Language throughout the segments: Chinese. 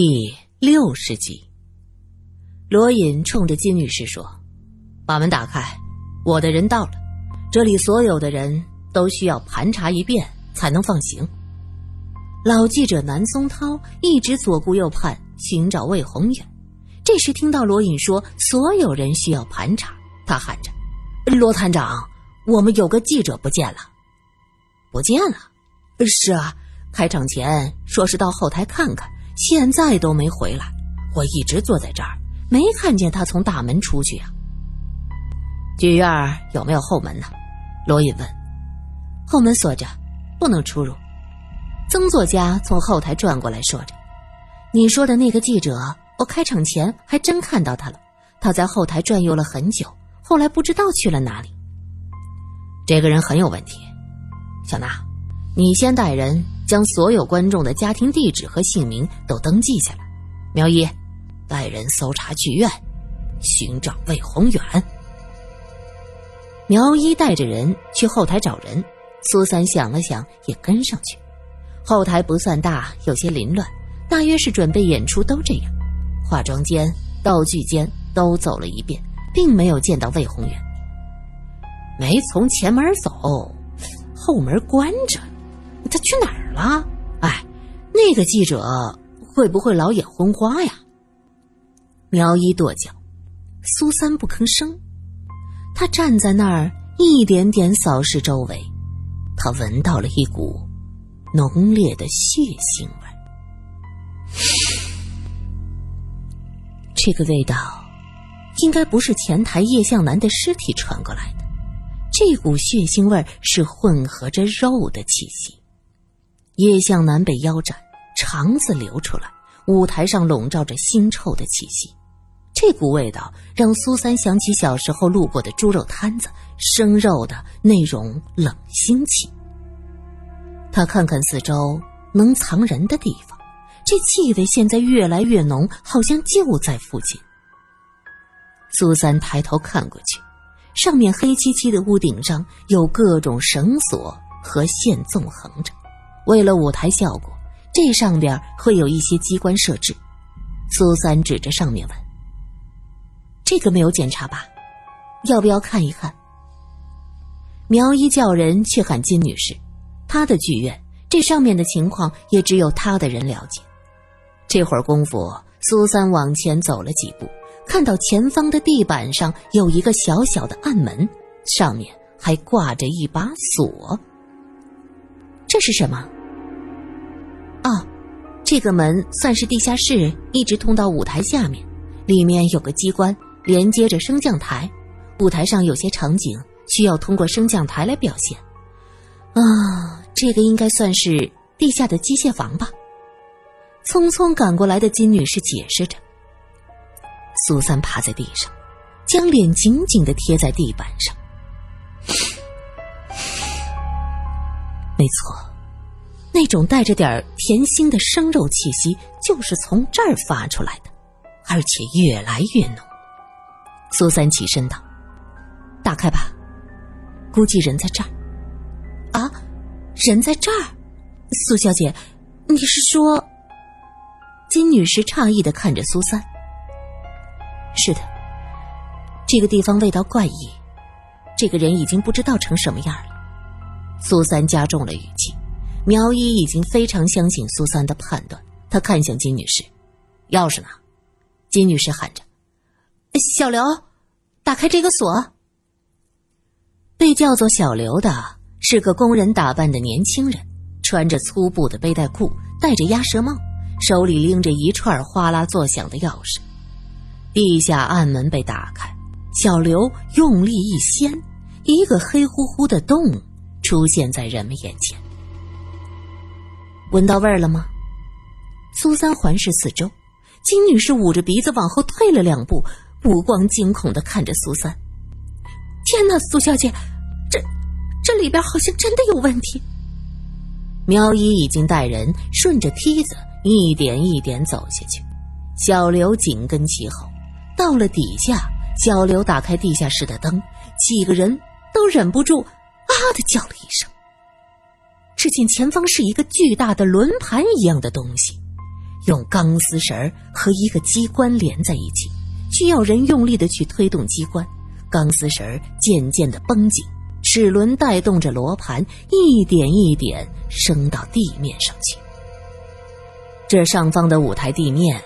第六十集，罗隐冲着金女士说：“把门打开，我的人到了。这里所有的人都需要盘查一遍才能放行。”老记者南松涛一直左顾右盼寻找魏宏远，这时听到罗隐说所有人需要盘查，他喊着：“罗探长，我们有个记者不见了，不见了。”“是啊，开场前说是到后台看看。”现在都没回来，我一直坐在这儿，没看见他从大门出去啊。剧院有没有后门呢？罗隐问。后门锁着，不能出入。曾作家从后台转过来说着：“你说的那个记者，我开场前还真看到他了，他在后台转悠了很久，后来不知道去了哪里。这个人很有问题，小娜，你先带人。”将所有观众的家庭地址和姓名都登记下来。苗一，带人搜查剧院，寻找魏宏远。苗一带着人去后台找人，苏三想了想，也跟上去。后台不算大，有些凌乱，大约是准备演出都这样。化妆间、道具间都走了一遍，并没有见到魏宏远。没从前门走，后门关着。他去哪儿了？哎，那个记者会不会老眼昏花呀？苗一跺脚，苏三不吭声。他站在那儿，一点点扫视周围。他闻到了一股浓烈的血腥味这个味道，应该不是前台叶向南的尸体传过来的。这股血腥味是混合着肉的气息。叶向南被腰斩，肠子流出来，舞台上笼罩着腥臭的气息。这股味道让苏三想起小时候路过的猪肉摊子，生肉的那种冷腥气。他看看四周能藏人的地方，这气味现在越来越浓，好像就在附近。苏三抬头看过去，上面黑漆漆的屋顶上有各种绳索和线纵横着。为了舞台效果，这上边会有一些机关设置。苏三指着上面问：“这个没有检查吧？要不要看一看？”苗一叫人去喊金女士，她的剧院这上面的情况也只有她的人了解。这会儿功夫，苏三往前走了几步，看到前方的地板上有一个小小的暗门，上面还挂着一把锁。这是什么？这个门算是地下室，一直通到舞台下面，里面有个机关连接着升降台，舞台上有些场景需要通过升降台来表现。啊，这个应该算是地下的机械房吧？匆匆赶过来的金女士解释着。苏三趴在地上，将脸紧紧的贴在地板上。没错。那种带着点甜腥的生肉气息，就是从这儿发出来的，而且越来越浓。苏三起身道：“打开吧，估计人在这儿。”啊，人在这儿？苏小姐，你是说？金女士诧异的看着苏三。是的，这个地方味道怪异，这个人已经不知道成什么样了。苏三加重了语气。苗一已经非常相信苏三的判断，他看向金女士：“钥匙呢？”金女士喊着：“小刘，打开这个锁。”被叫做小刘的是个工人打扮的年轻人，穿着粗布的背带裤，戴着鸭舌帽，手里拎着一串哗啦作响的钥匙。地下暗门被打开，小刘用力一掀，一个黑乎乎的洞出现在人们眼前。闻到味儿了吗？苏三环视四周，金女士捂着鼻子往后退了两步，目光惊恐的看着苏三。天哪，苏小姐，这这里边好像真的有问题。苗一已经带人顺着梯子一点一点走下去，小刘紧跟其后。到了底下，小刘打开地下室的灯，几个人都忍不住啊的叫了一声。只见前方是一个巨大的轮盘一样的东西，用钢丝绳和一个机关连在一起，需要人用力的去推动机关，钢丝绳渐渐的绷紧，齿轮带动着罗盘一点一点升到地面上去。这上方的舞台地面，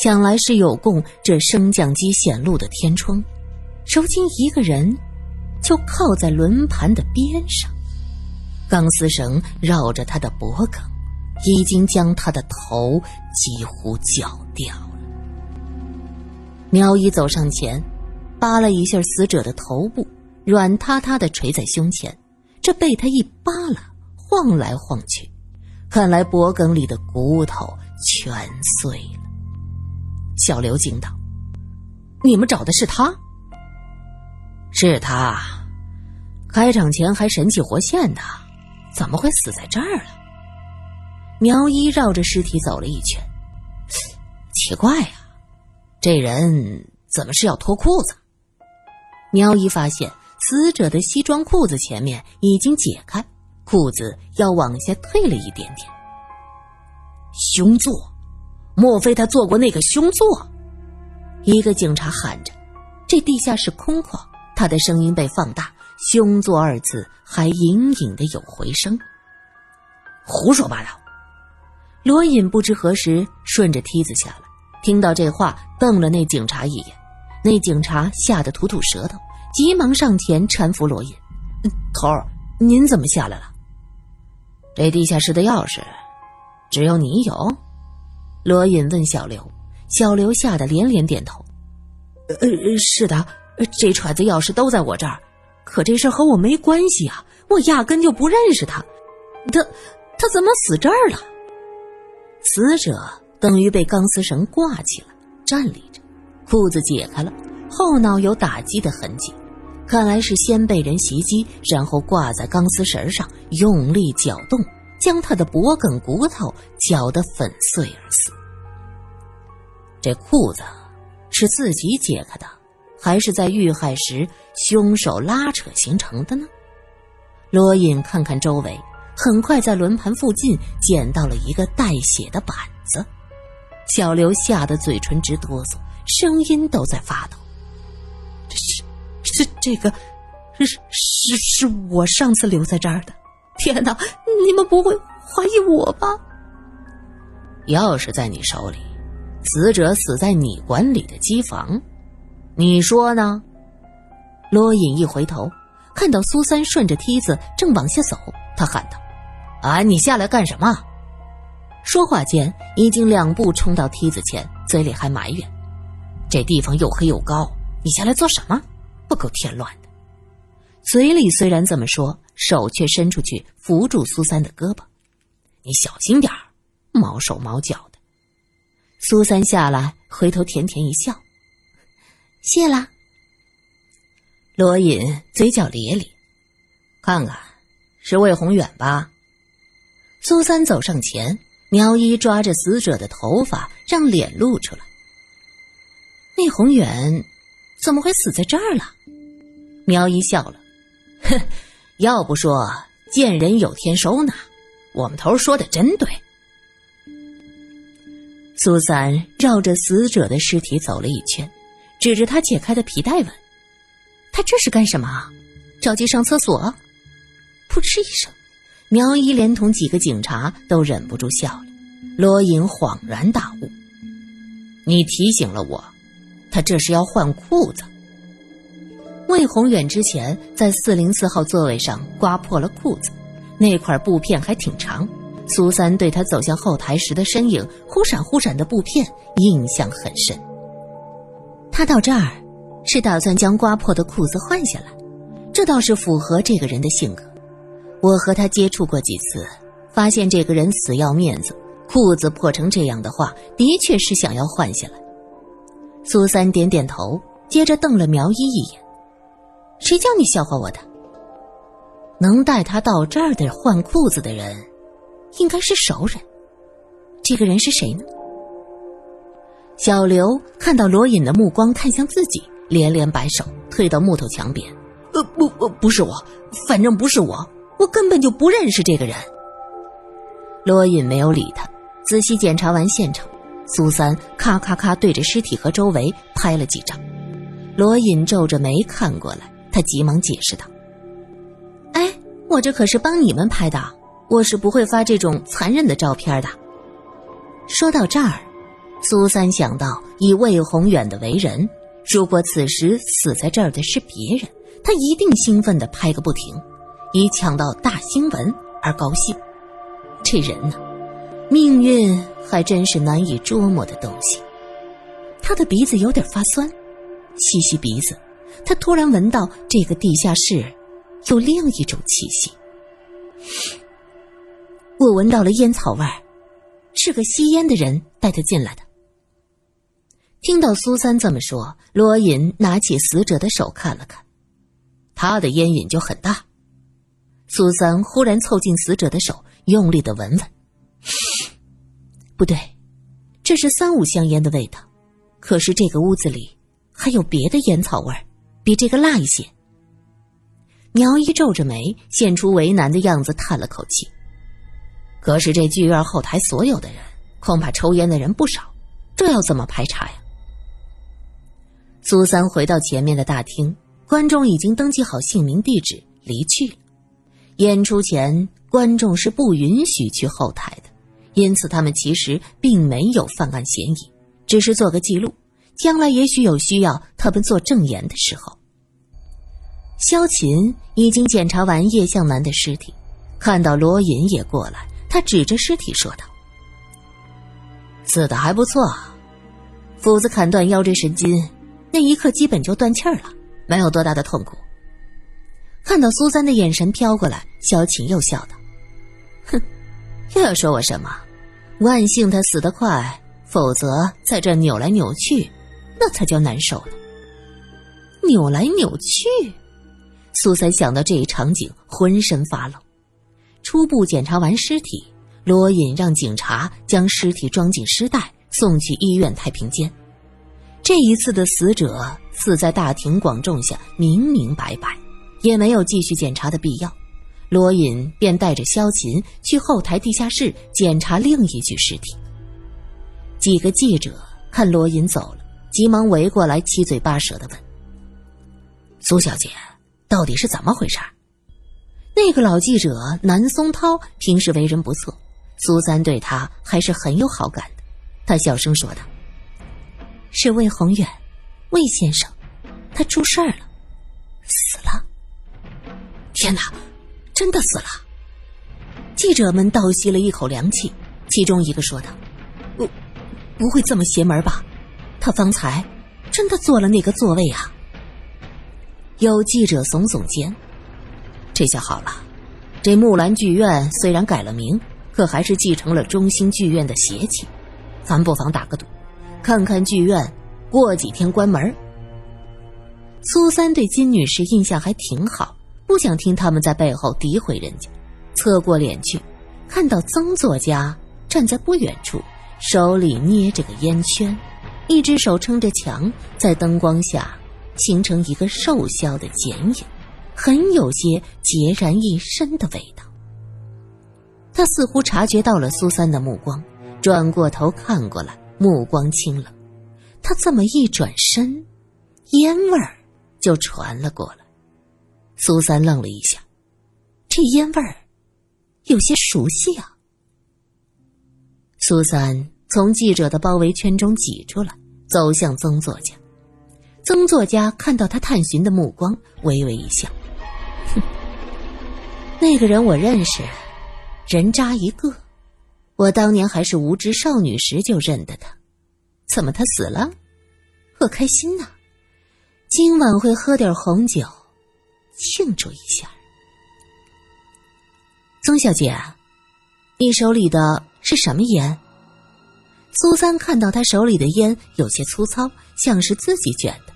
想来是有供这升降机显露的天窗。如今一个人就靠在轮盘的边上，钢丝绳绕着他的脖颈，已经将他的头几乎绞掉了。苗一走上前，扒了一下死者的头部，软塌塌的垂在胸前，这被他一扒拉，晃来晃去，看来脖颈里的骨头全碎了。小刘惊道：“你们找的是他？”是他，开场前还神气活现的，怎么会死在这儿了？苗一绕着尸体走了一圈，奇怪呀，这人怎么是要脱裤子？苗一发现死者的西装裤子前面已经解开，裤子要往下退了一点点。凶座，莫非他做过那个凶座？一个警察喊着：“这地下室空旷。”他的声音被放大，“凶作”二字还隐隐的有回声。胡说八道！罗隐不知何时顺着梯子下来，听到这话，瞪了那警察一眼。那警察吓得吐吐舌头，急忙上前搀扶罗隐：“头儿，您怎么下来了？这地下室的钥匙，只有你有？”罗隐问小刘。小刘吓得连连点头：“呃，是的。”这串子钥匙都在我这儿，可这事和我没关系啊！我压根就不认识他，他他怎么死这儿了？死者等于被钢丝绳挂起了，站立着，裤子解开了，后脑有打击的痕迹，看来是先被人袭击，然后挂在钢丝绳上，用力搅动，将他的脖颈骨头搅得粉碎而死。这裤子是自己解开的。还是在遇害时凶手拉扯形成的呢？罗隐看看周围，很快在轮盘附近捡到了一个带血的板子。小刘吓得嘴唇直哆嗦，声音都在发抖。这是，这这个，是是是我上次留在这儿的。天哪，你们不会怀疑我吧？钥匙在你手里，死者死在你管理的机房。你说呢？罗隐一回头，看到苏三顺着梯子正往下走，他喊道：“啊，你下来干什么？”说话间，已经两步冲到梯子前，嘴里还埋怨：“这地方又黑又高，你下来做什么？不够添乱的。”嘴里虽然这么说，手却伸出去扶住苏三的胳膊：“你小心点儿，毛手毛脚的。”苏三下来，回头甜甜一笑。谢了。罗隐嘴角咧咧，看看，是魏宏远吧？苏三走上前，苗一抓着死者的头发，让脸露出来。魏宏远怎么会死在这儿了？苗一笑了，哼，要不说见人有天收呢，我们头说的真对。苏三绕着死者的尸体走了一圈。指着他解开的皮带问：“他这是干什么？着急上厕所？”噗嗤一声，苗一连同几个警察都忍不住笑了。罗隐恍然大悟：“你提醒了我，他这是要换裤子。”魏宏远之前在四零四号座位上刮破了裤子，那块布片还挺长。苏三对他走向后台时的身影忽闪忽闪的布片印象很深。他到这儿，是打算将刮破的裤子换下来，这倒是符合这个人的性格。我和他接触过几次，发现这个人死要面子，裤子破成这样的话，的确是想要换下来。苏三点点头，接着瞪了苗一一眼：“谁叫你笑话我的？能带他到这儿的换裤子的人，应该是熟人。这个人是谁呢？”小刘看到罗隐的目光看向自己，连连摆手，退到木头墙边。呃，不，不，不是我，反正不是我，我根本就不认识这个人。罗隐没有理他，仔细检查完现场，苏三咔咔咔对着尸体和周围拍了几张。罗隐皱着眉看过来，他急忙解释道：“哎，我这可是帮你们拍的，我是不会发这种残忍的照片的。”说到这儿，苏三想到以魏宏远的为人，如果此时死在这儿的是别人，他一定兴奋的拍个不停，以抢到大新闻而高兴。这人呢，命运还真是难以捉摸的东西。他的鼻子有点发酸。吸吸鼻子，他突然闻到这个地下室有另一种气息。我闻到了烟草味儿，是个吸烟的人带他进来的。听到苏三这么说，罗隐拿起死者的手看了看，他的烟瘾就很大。苏三忽然凑近死者的手，用力的闻闻，不对，这是三五香烟的味道。可是这个屋子里……还有别的烟草味儿，比这个辣一些。苗一皱着眉，现出为难的样子，叹了口气。可是这剧院后台所有的人，恐怕抽烟的人不少，这要怎么排查呀？苏三回到前面的大厅，观众已经登记好姓名、地址，离去了。演出前，观众是不允许去后台的，因此他们其实并没有犯案嫌疑，只是做个记录。将来也许有需要他们做证言的时候。萧琴已经检查完叶向南的尸体，看到罗隐也过来，他指着尸体说道：“死的还不错，斧子砍断腰椎神经，那一刻基本就断气儿了，没有多大的痛苦。”看到苏三的眼神飘过来，萧琴又笑道：“哼，又要说我什么？万幸他死得快，否则在这扭来扭去。”那才叫难受呢。扭来扭去，苏三想到这一场景，浑身发冷。初步检查完尸体，罗隐让警察将尸体装进尸袋，送去医院太平间。这一次的死者死在大庭广众下，明明白白，也没有继续检查的必要。罗隐便带着萧琴去后台地下室检查另一具尸体。几个记者看罗隐走了。急忙围过来，七嘴八舌的问：“苏小姐，到底是怎么回事？”那个老记者南松涛平时为人不错，苏三对他还是很有好感的。他小声说道：“是魏宏远，魏先生，他出事儿了，死了。”天哪，真的死了！记者们倒吸了一口凉气，其中一个说道：“不，不会这么邪门吧？”他方才真的坐了那个座位啊！有记者耸耸肩，这下好了，这木兰剧院虽然改了名，可还是继承了中心剧院的邪气。咱不妨打个赌，看看剧院过几天关门。苏三对金女士印象还挺好，不想听他们在背后诋毁人家，侧过脸去，看到曾作家站在不远处，手里捏着个烟圈。一只手撑着墙，在灯光下形成一个瘦削的剪影，很有些孑然一身的味道。他似乎察觉到了苏三的目光，转过头看过来，目光清冷。他这么一转身，烟味儿就传了过来。苏三愣了一下，这烟味儿有些熟悉啊。苏三。从记者的包围圈中挤出来，走向曾作家。曾作家看到他探寻的目光，微微一笑：“哼，那个人我认识，人渣一个。我当年还是无知少女时就认得他，怎么他死了？我开心呐！今晚会喝点红酒，庆祝一下。”曾小姐，你手里的是什么烟？苏三看到他手里的烟有些粗糙，像是自己卷的。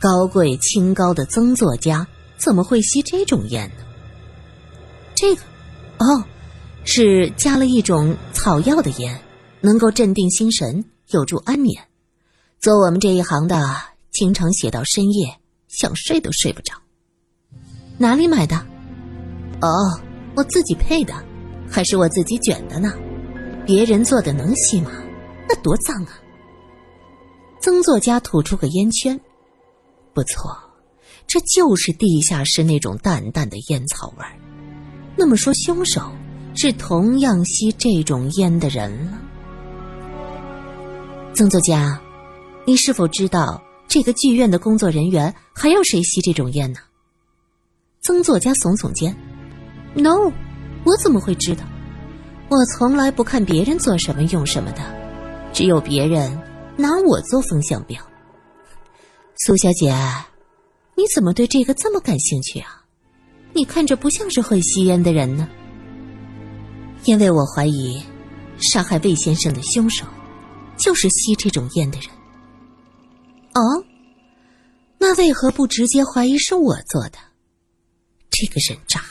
高贵清高的曾作家怎么会吸这种烟呢？这个，哦，是加了一种草药的烟，能够镇定心神，有助安眠。做我们这一行的，经常写到深夜，想睡都睡不着。哪里买的？哦，我自己配的，还是我自己卷的呢。别人做的能吸吗？那多脏啊！曾作家吐出个烟圈，不错，这就是地下室那种淡淡的烟草味儿。那么说，凶手是同样吸这种烟的人了。曾作家，你是否知道这个剧院的工作人员还有谁吸这种烟呢？曾作家耸耸肩：“No，我怎么会知道？我从来不看别人做什么用什么的，只有别人拿我做风向标。”苏小姐，你怎么对这个这么感兴趣啊？你看着不像是会吸烟的人呢。因为我怀疑，杀害魏先生的凶手，就是吸这种烟的人。哦，那为何不直接怀疑是我做的？这个人渣，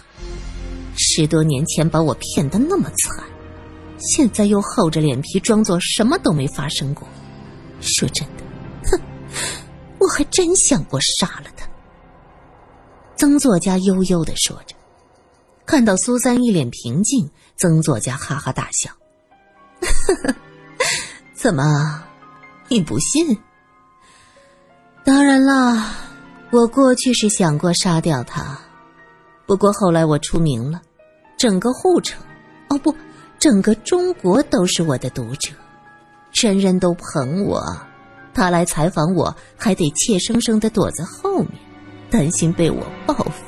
十多年前把我骗得那么惨，现在又厚着脸皮装作什么都没发生过。说真的，哼，我还真想过杀了他。曾作家悠悠的说着，看到苏三一脸平静，曾作家哈哈大笑：“ 怎么，你不信？当然啦，我过去是想过杀掉他。”不过后来我出名了，整个护城，哦不，整个中国都是我的读者，人人都捧我。他来采访我，还得怯生生的躲在后面，担心被我报复。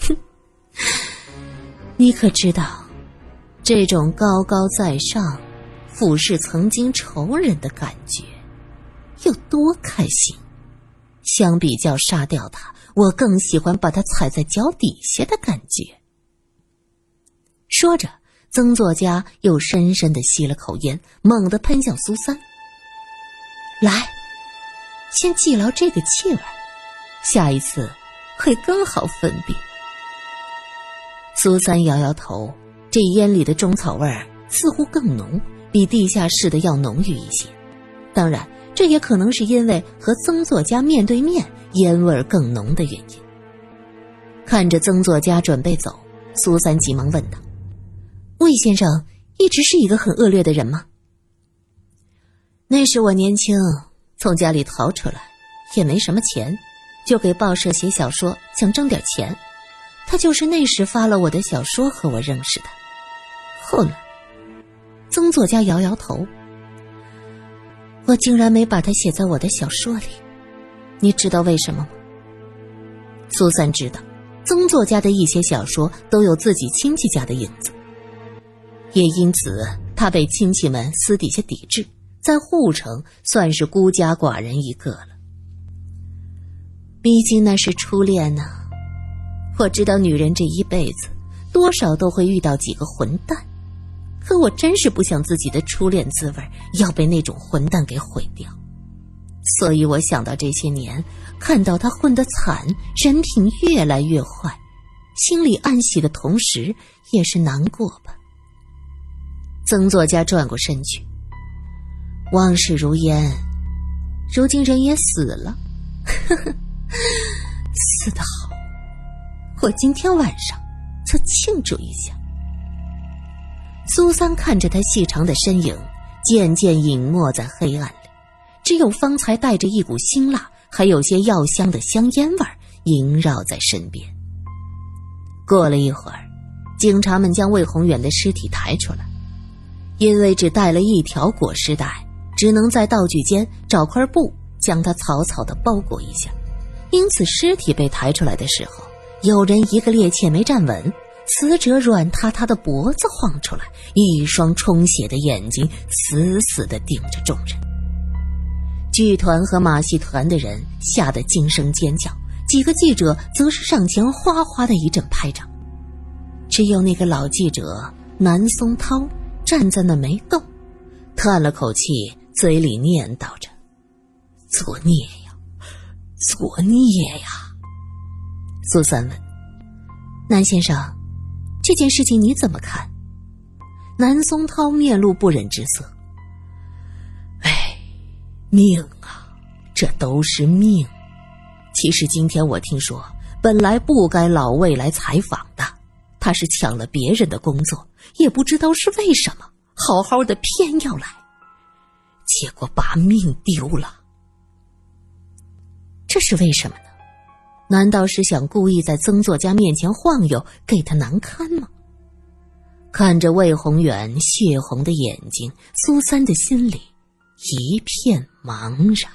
哼，你可知道，这种高高在上，俯视曾经仇人的感觉，有多开心？相比较杀掉他。我更喜欢把他踩在脚底下的感觉。说着，曾作家又深深的吸了口烟，猛地喷向苏三。来，先记牢这个气味，下一次会更好分辨。苏三摇摇头，这烟里的中草味儿似乎更浓，比地下室的要浓郁一些。当然，这也可能是因为和曾作家面对面。烟味更浓的原因。看着曾作家准备走，苏三急忙问道：“魏先生一直是一个很恶劣的人吗？”那时我年轻，从家里逃出来，也没什么钱，就给报社写小说，想挣点钱。他就是那时发了我的小说和我认识的。后来，曾作家摇摇头：“我竟然没把他写在我的小说里。”你知道为什么吗？苏三知道，曾作家的一些小说都有自己亲戚家的影子，也因此他被亲戚们私底下抵制，在护城算是孤家寡人一个了。毕竟那是初恋呢，我知道女人这一辈子多少都会遇到几个混蛋，可我真是不想自己的初恋滋味要被那种混蛋给毁掉。所以我想到这些年，看到他混得惨，人品越来越坏，心里暗喜的同时也是难过吧。曾作家转过身去，往事如烟，如今人也死了，呵呵，死得好，我今天晚上就庆祝一下。苏三看着他细长的身影，渐渐隐没在黑暗里。只有方才带着一股辛辣，还有些药香的香烟味萦绕在身边。过了一会儿，警察们将魏宏远的尸体抬出来，因为只带了一条裹尸袋，只能在道具间找块布将它草草的包裹一下。因此，尸体被抬出来的时候，有人一个趔趄没站稳，死者软塌塌的脖子晃出来，一双充血的眼睛死死的盯着众人。剧团和马戏团的人吓得惊声尖叫，几个记者则是上前哗哗的一阵拍掌。只有那个老记者南松涛站在那没动，叹了口气，嘴里念叨着：“作孽呀，作孽呀。”苏三问：“南先生，这件事情你怎么看？”南松涛面露不忍之色。命啊，这都是命。其实今天我听说，本来不该老魏来采访的，他是抢了别人的工作，也不知道是为什么，好好的偏要来。结果把命丢了。这是为什么呢？难道是想故意在曾作家面前晃悠，给他难堪吗？看着魏宏远血红的眼睛，苏三的心里一片茫然。